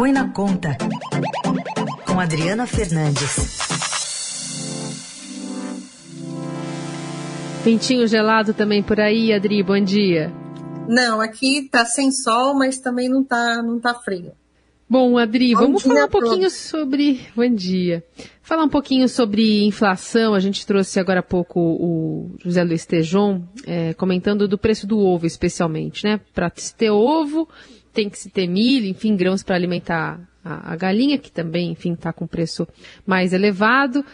Põe na Conta, com Adriana Fernandes. Ventinho gelado também por aí, Adri, bom dia. Não, aqui tá sem sol, mas também não tá, não tá frio. Bom, Adri, Bom vamos falar um pouquinho sobre. Bom dia. Falar um pouquinho sobre inflação. A gente trouxe agora há pouco o José Luiz Tejon é, comentando do preço do ovo, especialmente, né? Para ter ovo, tem que se ter milho, enfim, grãos para alimentar a, a, galinha, que também, enfim, está com preço mais elevado.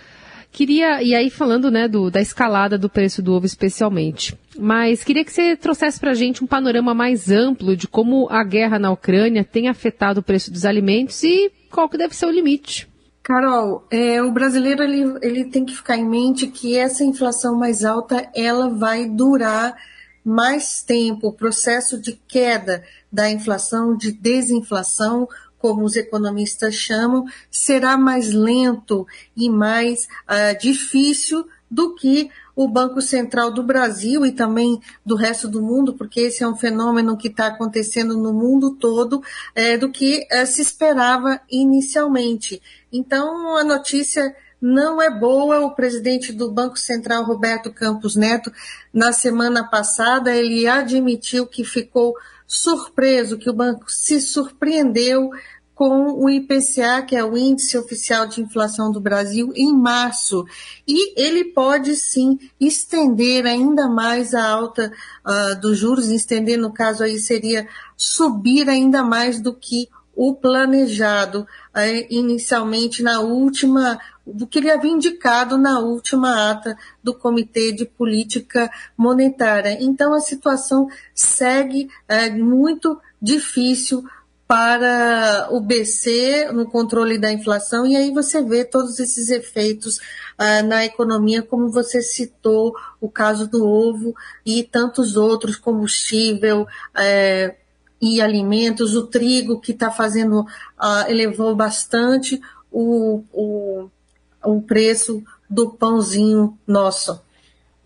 Queria, e aí falando, né, do, da escalada do preço do ovo especialmente, mas queria que você trouxesse para a gente um panorama mais amplo de como a guerra na Ucrânia tem afetado o preço dos alimentos e qual que deve ser o limite. Carol, é, o brasileiro ele, ele tem que ficar em mente que essa inflação mais alta ela vai durar mais tempo. O processo de queda da inflação, de desinflação, como os economistas chamam, será mais lento e mais uh, difícil do que o Banco Central do Brasil e também do resto do mundo, porque esse é um fenômeno que está acontecendo no mundo todo, é, do que é, se esperava inicialmente. Então, a notícia não é boa. O presidente do Banco Central, Roberto Campos Neto, na semana passada, ele admitiu que ficou surpreso, que o banco se surpreendeu com o IPCA, que é o Índice Oficial de Inflação do Brasil, em março. E ele pode sim estender ainda mais a alta uh, dos juros, estender, no caso aí, seria subir ainda mais do que o planejado uh, inicialmente na última, do que ele havia indicado na última ata do Comitê de Política Monetária. Então a situação segue uh, muito difícil para o BC no controle da inflação, e aí você vê todos esses efeitos uh, na economia, como você citou o caso do ovo e tantos outros, combustível uh, e alimentos, o trigo que está fazendo, uh, elevou bastante o, o, o preço do pãozinho nosso.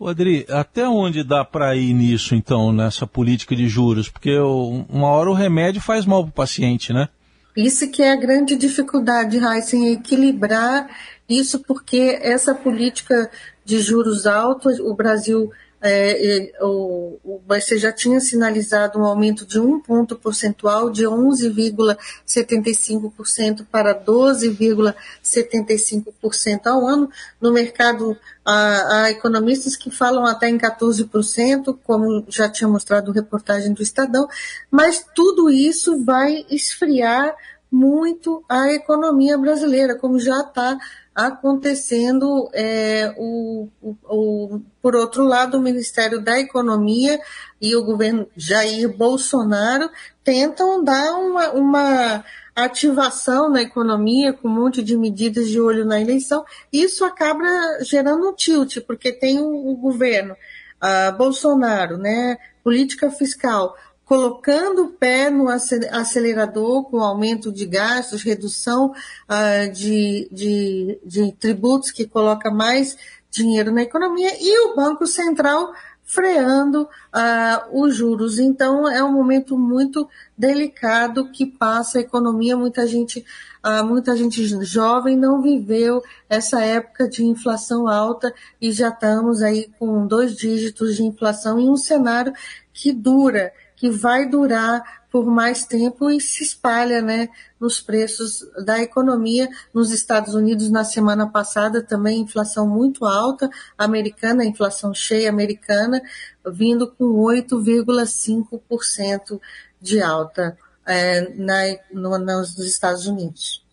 Adri, até onde dá para ir nisso, então, nessa política de juros? Porque uma hora o remédio faz mal para o paciente, né? Isso que é a grande dificuldade, Heisen, é equilibrar isso, porque essa política de juros altos, o Brasil é, o BC já tinha sinalizado um aumento de um ponto percentual de 11,75% para 12,75% ao ano. No mercado, há, economistas que falam até em 14%, como já tinha mostrado reportagem do Estadão, mas tudo isso vai esfriar muito a economia brasileira, como já está acontecendo é, o, o, por outro lado, o Ministério da Economia e o governo Jair Bolsonaro tentam dar uma, uma ativação na economia com um monte de medidas de olho na eleição. Isso acaba gerando um tilt, porque tem o, o governo uh, Bolsonaro, né, política fiscal, colocando o pé no acelerador com aumento de gastos, redução uh, de, de, de tributos que coloca mais dinheiro na economia e o Banco Central freando uh, os juros. Então, é um momento muito delicado que passa a economia. Muita gente, uh, muita gente jovem não viveu essa época de inflação alta e já estamos aí com dois dígitos de inflação em um cenário que dura que vai durar por mais tempo e se espalha né, nos preços da economia. Nos Estados Unidos, na semana passada, também inflação muito alta, americana, inflação cheia americana, vindo com 8,5% de alta é, na, no, nos Estados Unidos.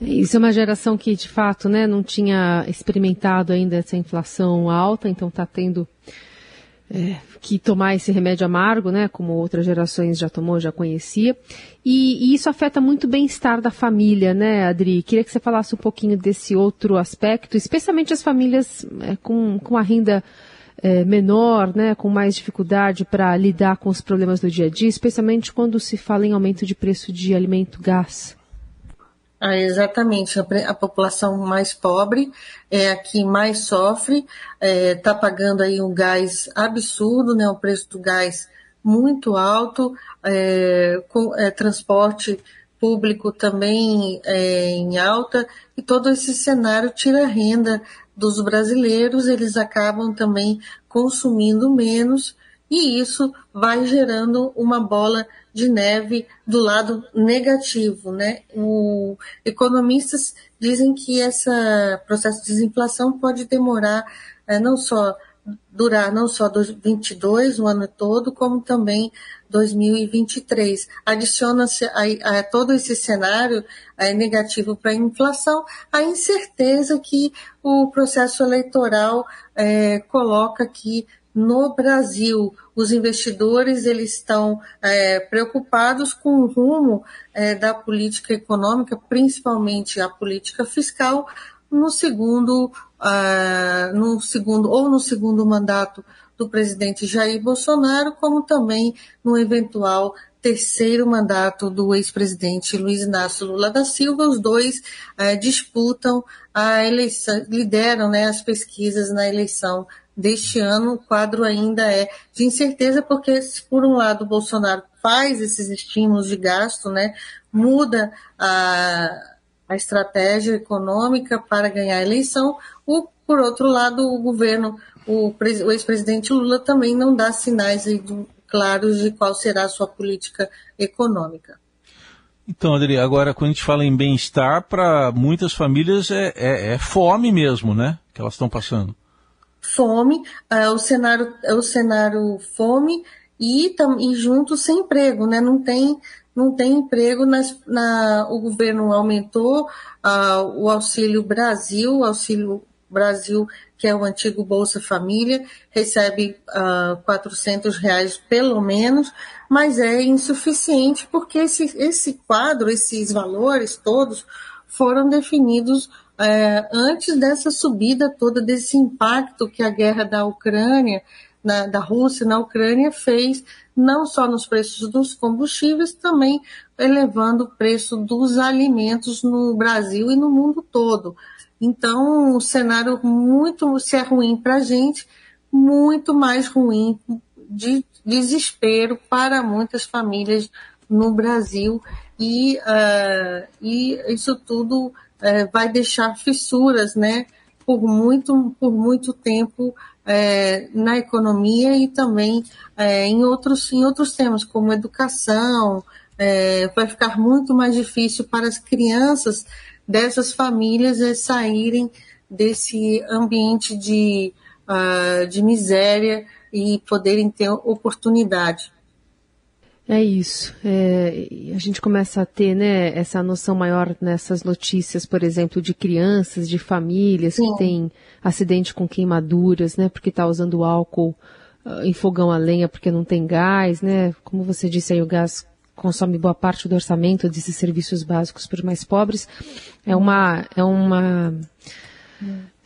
Isso é uma geração que, de fato, né, não tinha experimentado ainda essa inflação alta, então está tendo é, que tomar esse remédio amargo, né, como outras gerações já tomou, já conhecia, e, e isso afeta muito o bem-estar da família, né, Adri? Queria que você falasse um pouquinho desse outro aspecto, especialmente as famílias é, com, com a renda é, menor, né, com mais dificuldade para lidar com os problemas do dia a dia, especialmente quando se fala em aumento de preço de alimento gás. Ah, exatamente, a, a, população mais pobre é a que mais sofre, está é, tá pagando aí um gás absurdo, né, o preço do gás muito alto, é, com é, transporte público também é, em alta, e todo esse cenário tira renda dos brasileiros, eles acabam também consumindo menos, e isso vai gerando uma bola de neve do lado negativo, né? O, economistas dizem que esse processo de desinflação pode demorar é, não só durar não só 2022, o ano todo, como também 2023. Adiciona-se a, a, todo esse cenário é, negativo para a inflação a incerteza que o processo eleitoral é, coloca aqui no Brasil. Os investidores eles estão é, preocupados com o rumo é, da política econômica, principalmente a política fiscal, no segundo, uh, no segundo ou no segundo mandato do presidente Jair Bolsonaro, como também no eventual terceiro mandato do ex-presidente Luiz Inácio Lula da Silva. Os dois uh, disputam a eleição, lideram né, as pesquisas na eleição deste ano. O quadro ainda é de incerteza, porque, se por um lado, o Bolsonaro faz esses estímulos de gasto, né, muda a a estratégia econômica para ganhar a eleição. O, por outro lado, o governo, o, o ex-presidente Lula também não dá sinais claros de qual será a sua política econômica. Então, Adri, agora quando a gente fala em bem-estar, para muitas famílias é, é, é, fome mesmo, né? Que elas estão passando. Fome, é o cenário, é o cenário fome e, e junto sem emprego, né? Não tem não tem emprego, nas, na, o governo aumentou uh, o Auxílio Brasil, o Auxílio Brasil, que é o antigo Bolsa Família, recebe uh, ah, 400 reais pelo menos, mas é insuficiente porque esse, esse quadro, esses valores todos foram definidos é, antes dessa subida toda, desse impacto que a guerra da Ucrânia, na, da Rússia na Ucrânia fez não só nos preços dos combustíveis, também elevando o preço dos alimentos no Brasil e no mundo todo. Então, o cenário muito, se é ruim para a gente, muito mais ruim de desespero para muitas famílias no Brasil e, uh, e isso tudo uh, vai deixar fissuras, né, por muito, por muito tempo é, na economia e também é, em, outros, em outros temas, como educação. É, vai ficar muito mais difícil para as crianças dessas famílias é, saírem desse ambiente de, uh, de miséria e poderem ter oportunidade. É isso. É, a gente começa a ter né, essa noção maior nessas notícias, por exemplo, de crianças, de famílias Sim. que têm acidente com queimaduras, né, porque está usando álcool uh, em fogão a lenha porque não tem gás, né? Como você disse aí, o gás consome boa parte do orçamento desses serviços básicos para os mais pobres. É uma, é uma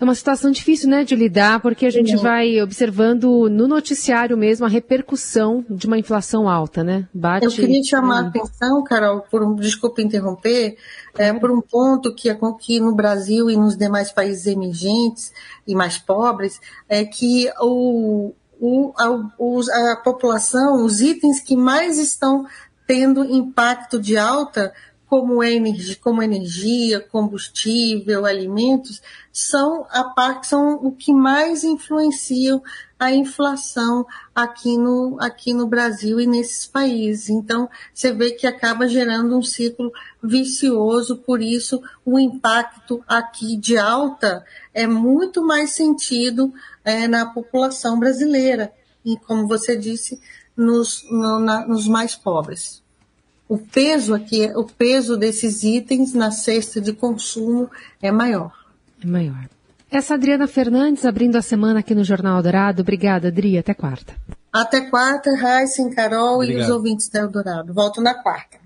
é uma situação difícil, né, de lidar, porque a gente vai observando no noticiário mesmo a repercussão de uma inflação alta, né? Bate... Eu queria chamar a atenção, Carol, por um, desculpa interromper, é, por um ponto que, que no Brasil e nos demais países emergentes e mais pobres, é que o, o, a, a população, os itens que mais estão tendo impacto de alta como energia, como energia, combustível, alimentos, são a parte, são o que mais influenciam a inflação aqui no, aqui no Brasil e nesses países. Então, você vê que acaba gerando um ciclo vicioso, por isso o impacto aqui de alta é muito mais sentido é, na população brasileira e, como você disse, nos, no, na, nos mais pobres o peso aqui, o peso desses itens na cesta de consumo é maior. É maior. Essa Adriana Fernandes abrindo a semana aqui no Jornal Dourado. Obrigada, Adri. Até quarta. Até quarta, Raíssa, Carol Obrigado. e os ouvintes da Eldorado. Volto na quarta.